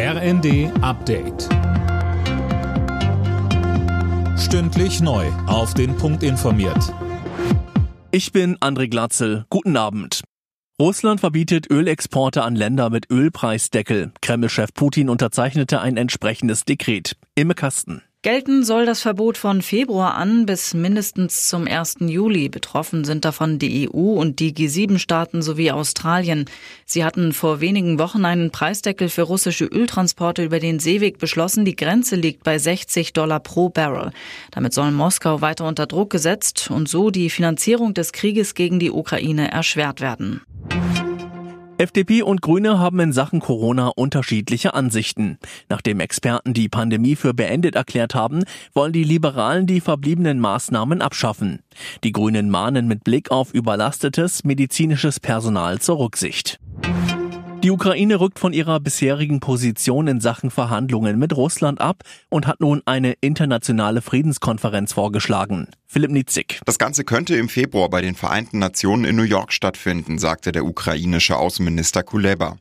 RND Update. Stündlich neu. Auf den Punkt informiert. Ich bin André Glatzel. Guten Abend. Russland verbietet Ölexporte an Länder mit Ölpreisdeckel. Kremlchef Putin unterzeichnete ein entsprechendes Dekret. Imme Kasten. Gelten soll das Verbot von Februar an bis mindestens zum 1. Juli. Betroffen sind davon die EU und die G7-Staaten sowie Australien. Sie hatten vor wenigen Wochen einen Preisdeckel für russische Öltransporte über den Seeweg beschlossen. Die Grenze liegt bei 60 Dollar pro Barrel. Damit soll Moskau weiter unter Druck gesetzt und so die Finanzierung des Krieges gegen die Ukraine erschwert werden. FDP und Grüne haben in Sachen Corona unterschiedliche Ansichten. Nachdem Experten die Pandemie für beendet erklärt haben, wollen die Liberalen die verbliebenen Maßnahmen abschaffen. Die Grünen mahnen mit Blick auf überlastetes medizinisches Personal zur Rücksicht. Die Ukraine rückt von ihrer bisherigen Position in Sachen Verhandlungen mit Russland ab und hat nun eine internationale Friedenskonferenz vorgeschlagen. Philipp Nitzig. Das Ganze könnte im Februar bei den Vereinten Nationen in New York stattfinden, sagte der ukrainische Außenminister Kuleba.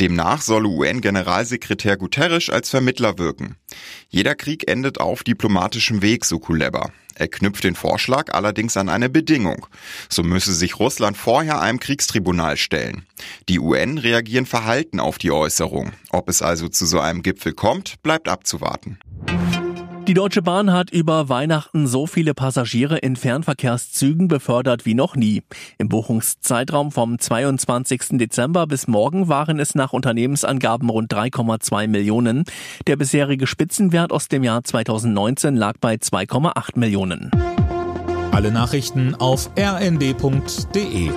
Demnach solle UN-Generalsekretär Guterres als Vermittler wirken. Jeder Krieg endet auf diplomatischem Weg, so Kuleba. Er knüpft den Vorschlag allerdings an eine Bedingung. So müsse sich Russland vorher einem Kriegstribunal stellen. Die UN reagieren verhalten auf die Äußerung. Ob es also zu so einem Gipfel kommt, bleibt abzuwarten. Die Deutsche Bahn hat über Weihnachten so viele Passagiere in Fernverkehrszügen befördert wie noch nie. Im Buchungszeitraum vom 22. Dezember bis morgen waren es nach Unternehmensangaben rund 3,2 Millionen. Der bisherige Spitzenwert aus dem Jahr 2019 lag bei 2,8 Millionen. Alle Nachrichten auf rnd.de